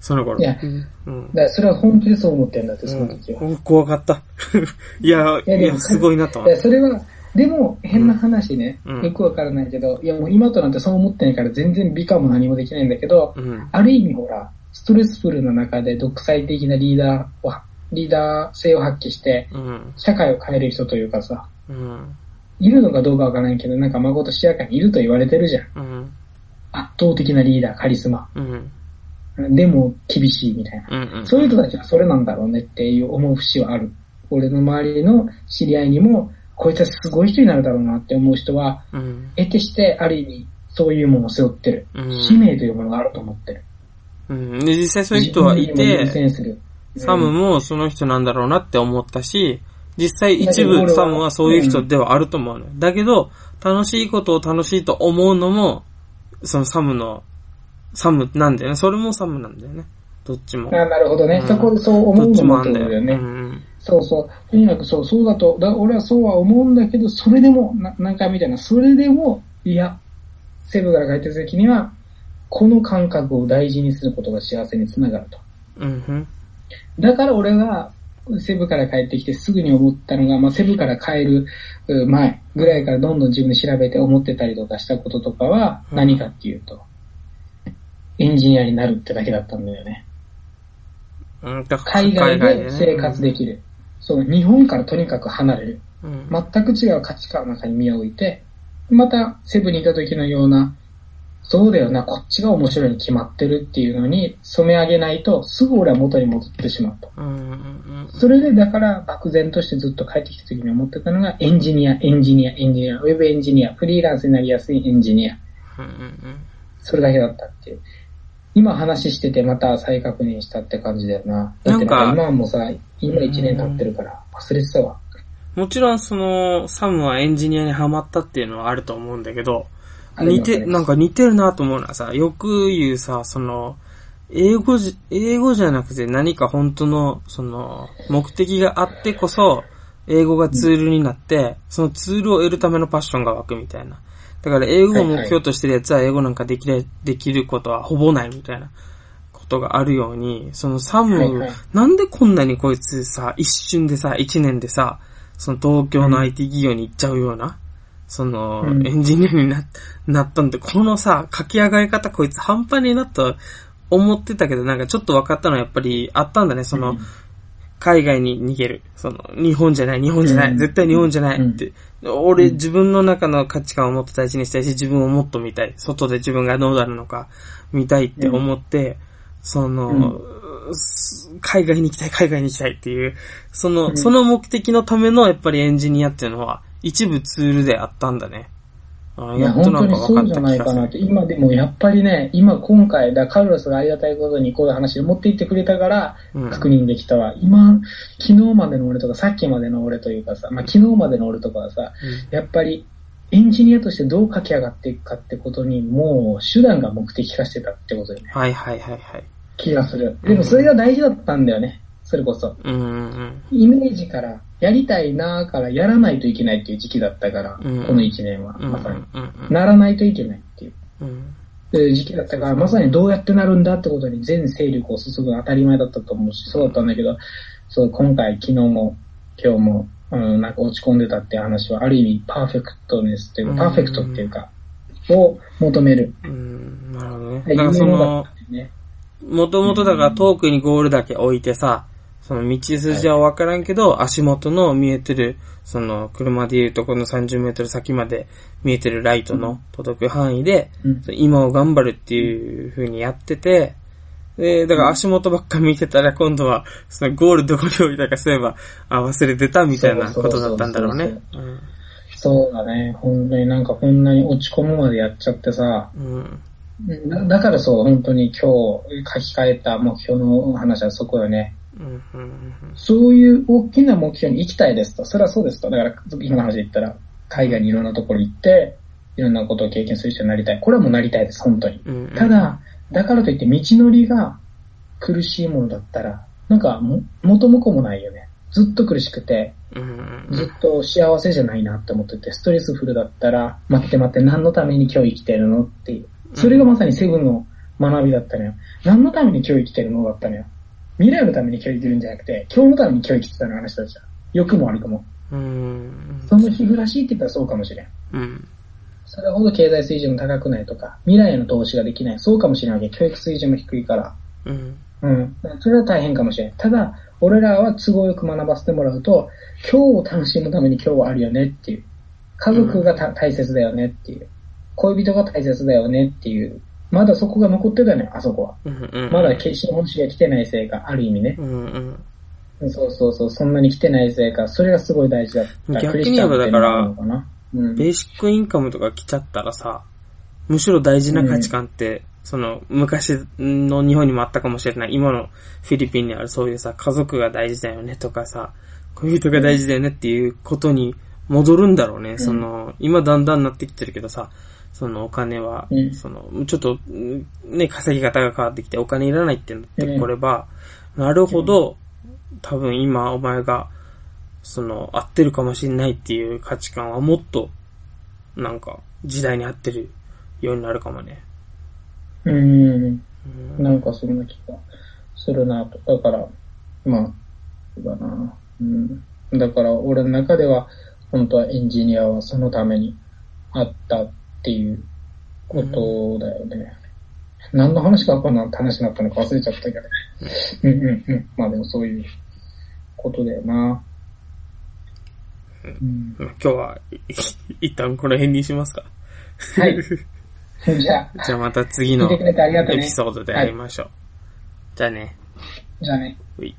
その頃。いやうん。うんだからそれは本気でそう思ってんだって、その時は。うん怖かった。(laughs) いや、いいやすごいなと思って。でそれは、でも、変な話ね、うんよくわからないけど、いやもう今となんてそう思ってないから全然美化も何もできないんだけど、うん。ある意味ほら、ストレスフルな中で独裁的なリーダーを、リーダー性を発揮して、うん。社会を変える人というかさ、うん。いるのかどうかわからないけど、なんか誠しやかにいると言われてるじゃん。うん。圧倒的なリーダー、カリスマ。うん。でも厳しいみたいな。うん。そういう人たちはそれなんだろうねっていう思う節はある。俺の周りの知り合いにも、こいつはすごい人になるだろうなって思う人は、うん。得てしてある意味、そういうものを背負ってる。うん使命というものがあると思ってる。うん。で、実際そういう人はいて。サムもその人なんだろうなって思ったし、実際一部サムはそういう人ではあると思うのよ。だけど、楽しいことを楽しいと思うのも、そのサムの、サムなんだよね。それもサムなんだよね。どっちも。あなるほどね。うんそこでそう思うのももあんだよ。ってことだよね。うんそうそう。とにかくそう、そうだと、だ俺はそうは思うんだけど、それでも、な何回みたいな、それでも、いや、セブから帰ってる時には、この感覚を大事にすることが幸せにつながると。うん。うん。だから俺が、セブから帰ってきてすぐに思ったのが、まあ、セブから帰るう前ぐらいからどんどん自分で調べて思ってたりとかしたこととかはうん何かっていうと、エンジニアになるってだけだったんだよね。海外でね生活できる。そう、日本からとにかく離れる。うん。全く違う価値観の中に身を置いて、またセブにいた時のような、そうだよな、こっちが面白いに決まってるっていうのに染め上げないと、すぐ俺は元に戻ってしまうと。それで、だから、漠然としてずっと帰ってきた時に思ってたのが、エンジニア、エンジニア、エンジニア、ウェブエンジニア、フリーランスになりやすいエンジニア。それだけだったっていう。今話しててまた再確認したって感じだよな。だってなんかなんか今はもうさ、今1年経ってるから忘れてたわ。もちろんその、サムはエンジニアにハマったっていうのはあると思うんだけど、似て、なんか似てるなと思うのはさ、よく言うさ、その、英語じ、英語じゃなくて何か本当の、その、目的があってこそ、英語がツールになって、そのツールを得るためのパッションが湧くみたいな。だから英語を目標としてるやつは英語なんかできる、できることはほぼないみたいなことがあるように、そのサム、はいはい。なんでこんなにこいつさ、一瞬でさ、一年でさ、その東京の IT 企業に行っちゃうような、その、うん。エンジニアにななったんで、このさ、書き上がり方こいつ半端になと思ってたけど、なんかちょっと分かったのはやっぱりあったんだね、その、うん海外に逃げる。その、日本じゃない、日本じゃない、うん絶対日本じゃないって。俺、自分の中の価値観をもっと大事にしたいし、自分をもっと見たい。外で自分がどうなるのか見たいって思って、その、す海外に行きたい、海外に行きたいっていう、その、うんその目的のためのやっぱりエンジニアっていうのは、一部ツールであったんだね。あいや、本当にそうじゃない。かなって。今でもやっぱりね、今今回、だカルロスがありがたいことにこういう話で持っていってくれたから、うん確認できたわ。今、昨日までの俺とか、さっきまでの俺というかさ、まあ、昨日までの俺とかはさ、やっぱりエンジニアとしてどう駆け上がっていくかってことに、もう手段が目的化してたってことでね、はいはいはいはい。気がする。でもそれが大事だったんだよね。それこそ。うんうんイメージから、やりたいなーからやらないといけないっていう時期だったから、うんこの1年は、まさに。うんならないといけないっていう。うんで時期だったから、まさにどうやってなるんだってことに全勢力を注ぐのは当たり前だったと思うし、そうだったんだけど、そう、今回、昨日も、今日も、うん、なんか落ち込んでたっていう話は、ある意味、パーフェクトネスっていうか、うんパーフェクトっていうか、を求める。うん。なるほどね。はいだからそ夢だのっ、たんだよね。もともとだから遠くにゴールだけ置いてさ、その道筋はわからんけど、足元の見えてる、その車でいうとこの30メートル先まで見えてるライトの届く範囲で、うん今を頑張るっていう風にやってて、で、だから足元ばっか見てたら今度は、そのゴールどこに置いたかそういえば、あ、忘れてたみたいなことだったんだろうね。そうだね。本当になんかこんなに落ち込むまでやっちゃってさ、うん。だからそう、本当に今日書き換えた目標の話はそこよね。うん。うん。そういう大きな目標に行きたいですと。それはそうですと。だから、今の話で言ったら、海外にいろんなところ行って、いろんなことを経験する人になりたい。これはもうなりたいです、本当に。うん。ただ、だからといって道のりが苦しいものだったら、なんかも、元も子もないよね。ずっと苦しくて、うん。ずっと幸せじゃないなって思ってて、ストレスフルだったら、待って待って、何のために今日生きてるのっていう。それがまさにセブンの学びだったのよ。何のために今日生きてるのだったのよ。未来のために今日生きてるんじゃなくて、今日のために今日生きてたの話だじゃん。良くも悪くも。うん。その日暮らしって言ったらそうかもしれん。うん。それほど経済水準も高くないとか、未来への投資ができない。そうかもしれないわけ。教育水準も低いから。うん。うん。それは大変かもしれん。ただ、俺らは都合よく学ばせてもらうと、今日を楽しむために今日はあるよねっていう。家族がた大切だよねっていう。恋人が大切だよねっていう。まだそこが残ってたのよ、あそこは。うん。まだ資本主義が来てないせいか、ある意味ね。うん。うん。そうそうそう、そんなに来てないせいか、それがすごい大事だった。逆に言えばだからうん。ベーシックインカムとか来ちゃったらさ、むしろ大事な価値観って、その、昔の日本にもあったかもしれない、今のフィリピンにあるそういうさ、家族が大事だよねとかさ、恋人が大事だよねっていうことに戻るんだろうね。その、今だんだんなってきてるけどさ、そのお金は、うんその、ちょっと、んね、稼ぎ方が変わってきてお金いらないってなってこれば、なるほど、多分今お前が、その、合ってるかもしれないっていう価値観はもっと、なんか、時代に合ってるようになるかもね。うん。うんなんかそんな気がするなと。だから、まあ、そうだな。うん。だから俺の中では、本当はエンジニアはそのためにあったっていうことだよね。何の話かこんな話になったのか忘れちゃったけど。うんうんうん。まあでもそういうことだよな。うん、今日は、い一旦この辺にしますか。はい。(laughs) じゃあ、じゃあまた次のエピソードで会いましょう。じゃあね。じゃあね。うい